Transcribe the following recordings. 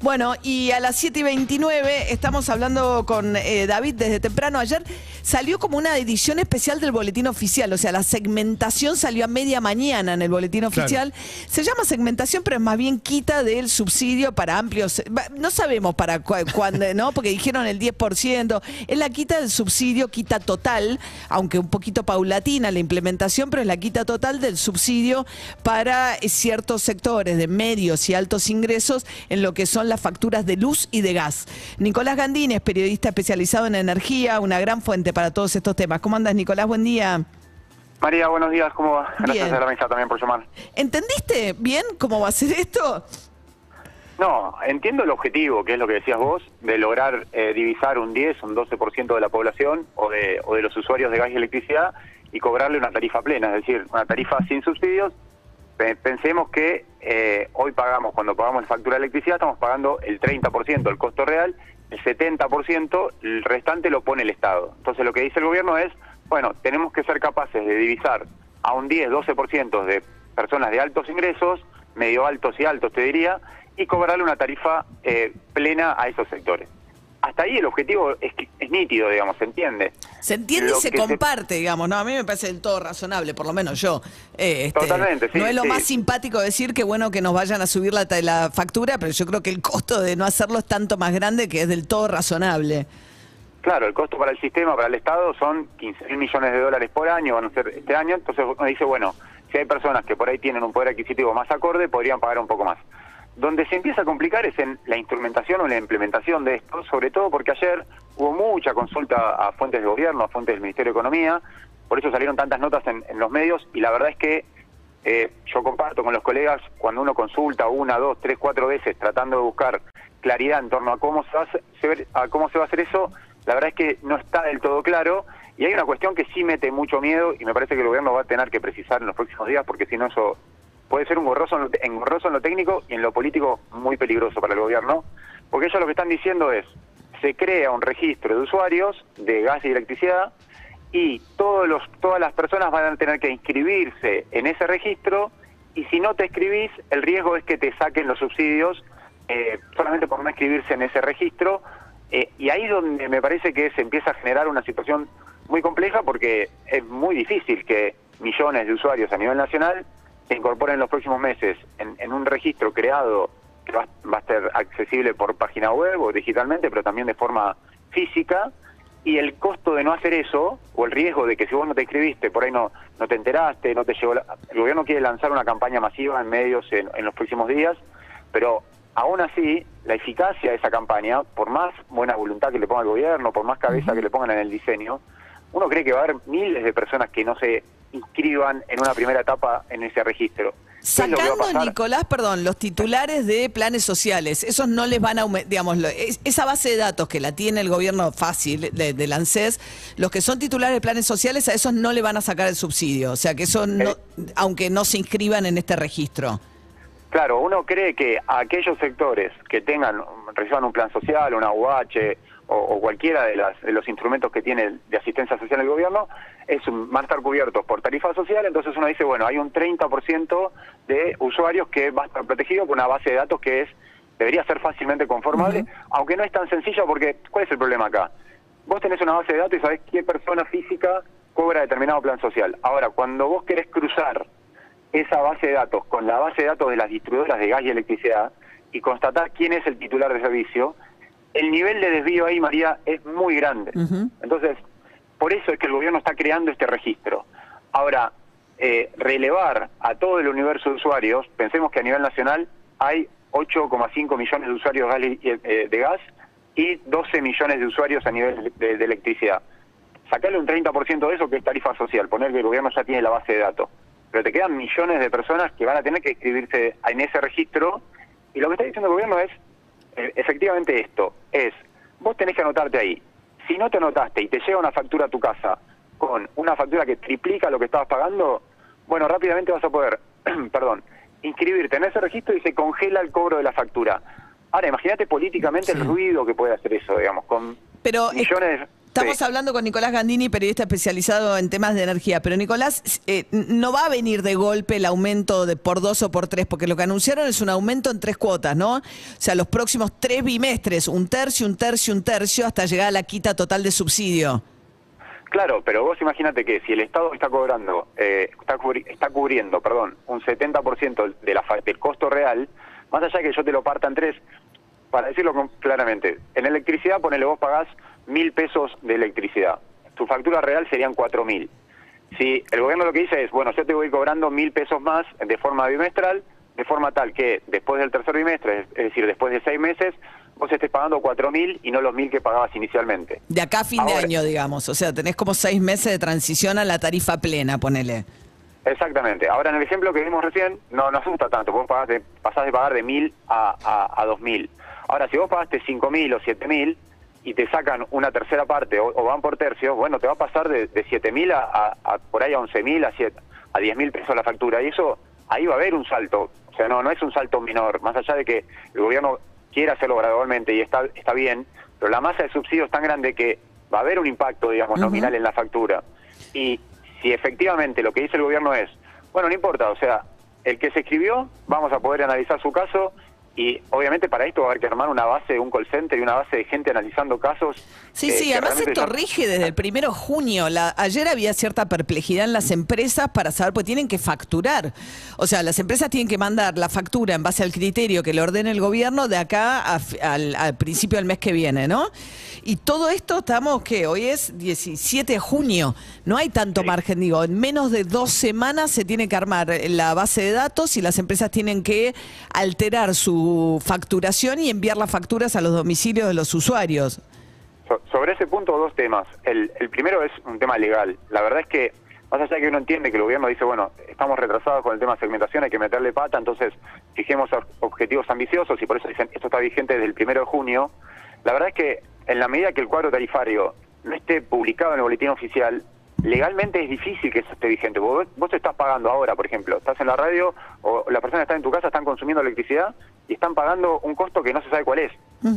Bueno, y a las 7 y 29 estamos hablando con eh, David desde temprano. Ayer salió como una edición especial del boletín oficial, o sea, la segmentación salió a media mañana en el boletín oficial. Se llama segmentación, pero es más bien quita del subsidio para amplios. No sabemos para cuándo, ¿no? Porque dijeron el 10%. Es la quita del subsidio, quita total, aunque un poquito paulatina la implementación, pero es la quita total del subsidio para eh, ciertos sectores de medios y altos ingresos en lo que son las facturas de luz y de gas. Nicolás Gandini es periodista especializado en energía, una gran fuente para todos estos temas. ¿Cómo andas, Nicolás? Buen día. María, buenos días, ¿cómo va? Gracias Bien. a la mesa también por llamar. ¿Entendiste bien cómo va a ser esto? No, entiendo el objetivo, que es lo que decías vos, de lograr eh, divisar un 10, un 12% de la población o de, o de los usuarios de gas y electricidad y cobrarle una tarifa plena, es decir, una tarifa sin subsidios. Pe- Pensemos que eh, hoy pagamos, cuando pagamos la factura de electricidad, estamos pagando el 30% el costo real, el 70%, el restante lo pone el Estado. Entonces lo que dice el gobierno es, bueno, tenemos que ser capaces de divisar a un 10, 12% de personas de altos ingresos, medio altos y altos te diría, y cobrarle una tarifa eh, plena a esos sectores. Hasta ahí el objetivo es, nítido, digamos, se entiende. Se entiende Lo y se comparte, digamos, ¿no? A mí me parece del todo razonable, por lo menos yo. Eh, este, Totalmente, sí, No es lo sí. más simpático decir que bueno que nos vayan a subir la, la factura, pero yo creo que el costo de no hacerlo es tanto más grande que es del todo razonable. Claro, el costo para el sistema, para el Estado, son 15 mil millones de dólares por año, van a ser este año. Entonces uno dice, bueno, si hay personas que por ahí tienen un poder adquisitivo más acorde, podrían pagar un poco más. Donde se empieza a complicar es en la instrumentación o la implementación de esto, sobre todo porque ayer hubo mucha consulta a fuentes de gobierno, a fuentes del Ministerio de Economía, por eso salieron tantas notas en, en los medios y la verdad es que eh, yo comparto con los colegas cuando uno consulta una, dos, tres, cuatro veces tratando de buscar claridad en torno a cómo se hacer, a cómo se va a hacer eso, la verdad es que no está del todo claro y hay una cuestión que sí mete mucho miedo y me parece que el gobierno va a tener que precisar en los próximos días porque si no eso puede ser un gorroso en lo, engorroso en lo técnico y en lo político muy peligroso para el gobierno, porque ellos lo que están diciendo es, se crea un registro de usuarios de gas y electricidad y todos los, todas las personas van a tener que inscribirse en ese registro y si no te escribís, el riesgo es que te saquen los subsidios eh, solamente por no inscribirse en ese registro. eh, y ahí donde me parece que se empieza a generar una situación muy compleja porque es muy difícil que millones de usuarios a nivel nacional se incorporen en los próximos meses en, en un registro creado que va, va a ser accesible por página web o digitalmente, pero también de forma física. Y el costo de no hacer eso, o el riesgo de que si vos no te inscribiste, por ahí no, no te enteraste, no te llegó... la- el gobierno quiere lanzar una campaña masiva en medios en, en los próximos días, pero aún así, la eficacia de esa campaña, por más buena voluntad que le ponga el gobierno, por más cabeza que le pongan en el diseño, uno cree que va a haber miles de personas que no se inscriban en una primera etapa en ese registro. ¿Qué es lo que va a Sacando? Nicolás, perdón, los titulares de planes sociales, esos no les van a aumentar, digamos, es- esa base de datos que la tiene el gobierno fácil de, del ANSES, los que son titulares de planes sociales, a esos no le van a sacar el subsidio, o sea que eso no, Eh. aunque no se inscriban en este registro. Claro, uno cree que a aquellos sectores que tengan, reciban un plan social, una UH o, o cualquiera de, las, de los instrumentos que tiene de asistencia social el gobierno, es un- van a estar cubiertos por tarifa social, entonces uno dice, bueno, hay un 30% de usuarios que va a estar protegido por una base de datos que es debería ser fácilmente conformable, aunque no es tan sencillo porque, ¿cuál es el problema acá? Vos tenés una base de datos y sabés qué persona física cobra determinado plan social. Ahora, cuando vos querés cruzar esa base de datos con la base de datos de las distribuidoras de gas y electricidad y constatar quién es el titular de servicio, el nivel de desvío ahí, María, es muy grande. Entonces, por eso es que el gobierno está creando este registro. Ahora, eh, relevar a todo el universo de usuarios, pensemos que a nivel nacional hay 8,5 millones de usuarios de gas y- eh, de gas y 12 millones de usuarios a nivel de, de electricidad. Sacarle un 30% de eso que es tarifa social, poner que el gobierno ya tiene la base de datos. Pero te quedan millones de personas que van a tener que inscribirse en ese registro y lo que está diciendo el gobierno es eh, efectivamente esto, es vos tenés que anotarte ahí. Si no te anotaste y te llega una factura a tu casa con una factura que triplica lo que estabas pagando, bueno, rápidamente vas a poder, perdón, inscribirte en ese registro y se congela el cobro de la factura. Ahora, imagínate políticamente el ruido que puede hacer eso, digamos, con Pero es- millones... Estamos Sí. hablando con Nicolás Gandini, periodista especializado en temas de energía. Pero Nicolás, eh, no va a venir de golpe el aumento de por dos o por tres, porque lo que anunciaron es un aumento en tres cuotas, ¿no? O sea, los próximos tres bimestres, un tercio, un tercio, un tercio, hasta llegar a la quita total de subsidio. Claro, pero vos imagínate que si el Estado está cobrando, eh, está, cubri- está cubriendo, perdón, un 70% de la fa- del costo real, más allá que yo te lo parta en tres, para decirlo claramente, en electricidad, ponele, vos pagás mil pesos de electricidad. Tu factura real serían cuatro mil. Si el gobierno lo que dice es, bueno, yo te voy cobrando mil pesos más de forma bimestral, de forma tal que después del tercer bimestre, es decir, después de seis meses, vos estés pagando cuatro mil y no los mil que pagabas inicialmente. De acá a fin de año, digamos. O sea, tenés como seis meses de transición a la tarifa plena, ponele. Exactamente. Ahora, en el ejemplo que vimos recién, no nos asusta tanto. Vos pagás de- pasás de pagar de 1.000 a, a, a 2.000. Ahora, si vos pagaste 5.000 o 7.000 y te sacan una tercera parte o, o van por tercios, bueno, te va a pasar de, de 7.000 a, a, a por ahí a 11.000, a, 7 a 10.000 pesos la factura. Y eso, ahí va a haber un salto. O sea, no, no es un salto menor. Más allá de que el gobierno quiera hacerlo gradualmente y está, está bien, pero la masa de subsidios es tan grande que va a haber un impacto, digamos, nominal en la factura. Y si efectivamente lo que dice el gobierno es, bueno, no importa, o sea, el que se escribió, vamos a poder analizar su caso y obviamente para esto va a haber que armar una base, un call center y una base de gente analizando casos. Sí, eh, sí, además esto rige desde el primero de junio. La- ayer había cierta perplejidad en las empresas para saber, pues tienen que facturar. O sea, las empresas tienen que mandar la factura en base al criterio que le ordene el gobierno de acá a al, al principio del mes que viene, ¿no? Y todo esto estamos, que Hoy es 17 de junio. No hay tanto Sí. margen, digo. En menos de dos semanas se tiene que armar la base de datos y las empresas tienen que alterar su facturación y enviar las facturas a los domicilios de los usuarios. So- sobre ese punto, dos temas. El, el primero es un tema legal. La verdad es que, más allá de que uno entiende que el gobierno dice, bueno, estamos retrasados con el tema de segmentación, hay que meterle pata, entonces fijemos ob- objetivos ambiciosos y por eso dicen, esto está vigente desde el primero de junio. La verdad es que, en la medida que el cuadro tarifario no esté publicado en el boletín oficial, legalmente es difícil que eso esté vigente. Vos, vos estás pagando ahora, por ejemplo, estás en la radio o la persona está en tu casa, están consumiendo electricidad y están pagando un costo que no se sabe cuál es.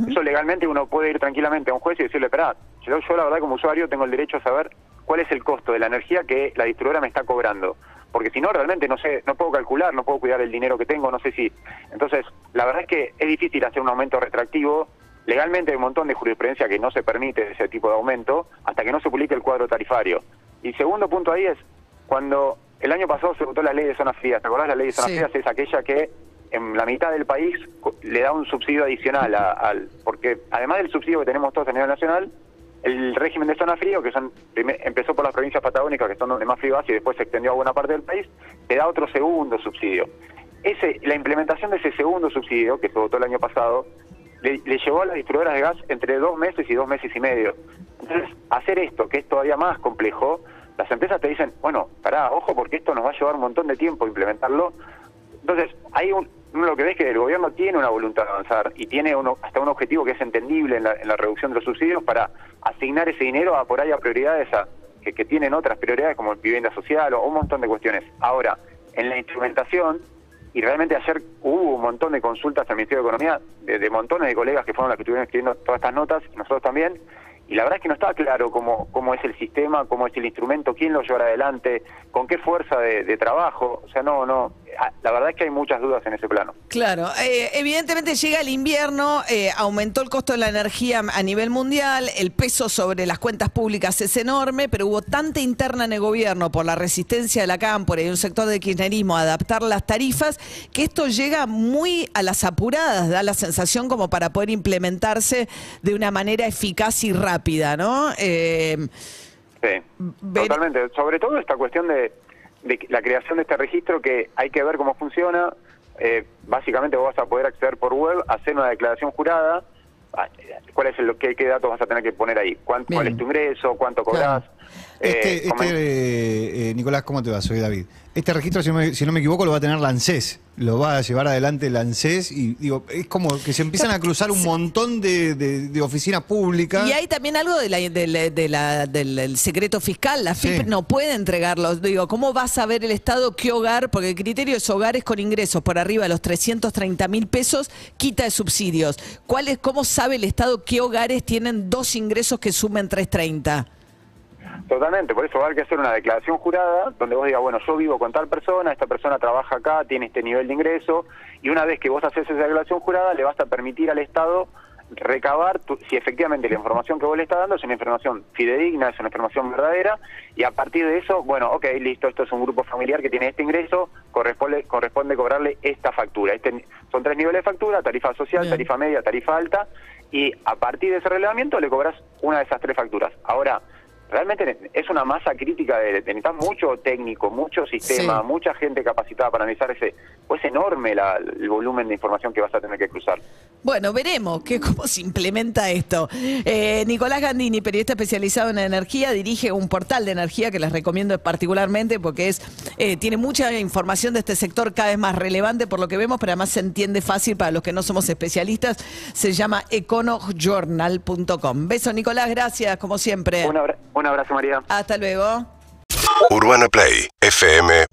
Eso legalmente uno puede ir tranquilamente a un juez y decirle, espera, yo, yo la verdad como usuario tengo el derecho a saber cuál es el costo de la energía que la distribuidora me está cobrando. Porque si no, realmente no sé, no puedo calcular, no puedo cuidar el dinero que tengo, no sé si... Entonces, la verdad es que es difícil hacer un aumento retractivo. Legalmente hay un montón de jurisprudencia que no se permite ese tipo de aumento hasta que no se publique el cuadro tarifario. Y segundo punto ahí es, cuando el año pasado se votó la ley de zonas frías, ¿te acordás? La ley de zonas Sí. frías es aquella que en la mitad del país le da un subsidio adicional a- al... Porque además del subsidio que tenemos todos a nivel nacional, el régimen de zona frío, que son empezó por las provincias patagónicas, que son donde más frío hace, y después se extendió a buena parte del país, te da otro segundo subsidio. Ese, la implementación de ese segundo subsidio, que se votó el año pasado, le, le llevó a las distribuidoras de gas entre dos meses y dos meses y medio. Entonces, hacer esto, que es todavía más complejo, las empresas te dicen, bueno, pará, ojo, porque esto nos va a llevar un montón de tiempo implementarlo. Entonces, hay un, lo que ves que el gobierno tiene una voluntad de avanzar y tiene uno, hasta un objetivo que es entendible en la, en la reducción de los subsidios para asignar ese dinero a por ahí a prioridades a, que, que tienen otras prioridades como vivienda social o un montón de cuestiones. Ahora, en la instrumentación, y realmente ayer hubo un montón de consultas al Ministerio de Economía de, de montones de colegas que fueron las que estuvieron escribiendo todas estas notas, nosotros también, y la verdad es que no estaba claro cómo, cómo es el sistema, cómo es el instrumento, quién lo llevará adelante, con qué fuerza de, de trabajo, o sea, no, no, la verdad es que hay muchas dudas en ese plano. Claro, eh, evidentemente llega el invierno, eh, aumentó el costo de la energía a nivel mundial, el peso sobre las cuentas públicas es enorme, pero hubo tanta interna en el gobierno por la resistencia de la cámpora y un sector del kirchnerismo a adaptar las tarifas, que esto llega muy a las apuradas, da la sensación como para poder implementarse de una manera eficaz y rápida, ¿no? Eh, Sí, totalmente. Sobre todo esta cuestión de, de la creación de este registro que hay que ver cómo funciona. Eh, básicamente vos vas a poder acceder por web, hacer una declaración jurada. Ah, ¿Cuál es el, qué, qué datos vas a tener que poner ahí? ¿Cuánto, ¿Cuál es tu ingreso? ¿Cuánto cobras? Claro. Este, Eh, este, eh, eh, Nicolás, ¿cómo te va? Soy David. Este registro, si no, me, si no me equivoco, lo va a tener la ANSES. Lo va a llevar adelante la ANSES y digo, es como que se empiezan a cruzar un montón de, de- de oficinas públicas. Y hay también algo de la- de la- de la- del, del secreto fiscal. La FIP Sí. no puede entregarlo. Digo, ¿cómo va a saber el Estado qué hogar? Porque el criterio es hogares con ingresos por arriba de los 330 mil pesos, quita de subsidios. ¿Cuál es, ¿Cómo sabe el Estado qué hogares tienen dos ingresos que sumen 330? Totalmente, por eso va a haber que hacer una declaración jurada donde vos digas, bueno, yo vivo con tal persona, esta persona trabaja acá, tiene este nivel de ingreso, y una vez que vos haces esa declaración jurada, le vas a permitir al Estado recabar tu- si efectivamente la información que vos le estás dando es una información fidedigna, es una información verdadera, y a partir de eso, bueno, ok, listo, esto es un grupo familiar que tiene este ingreso, corresponde, corresponde cobrarle esta factura. Este, son tres niveles de factura, tarifa social, Bien. tarifa media, tarifa alta, y a partir de ese relevamiento le cobras una de esas tres facturas. Ahora, realmente es una masa crítica de, de necesitas mucho técnico, mucho sistema, Sí. mucha gente capacitada para analizar ese, pues enorme la- el volumen de información que vas a tener que cruzar. Bueno, veremos que, cómo se implementa esto. Eh, Nicolás Gandini, periodista especializado en energía, dirige un portal de energía que les recomiendo particularmente porque es eh, tiene mucha información de este sector cada vez más relevante por lo que vemos, pero además se entiende fácil para los que no somos especialistas. Se llama econojournal.com. Beso, Nicolás, gracias, como siempre. Un, un abrazo, María. Hasta luego. UrbanaPlay, fm.com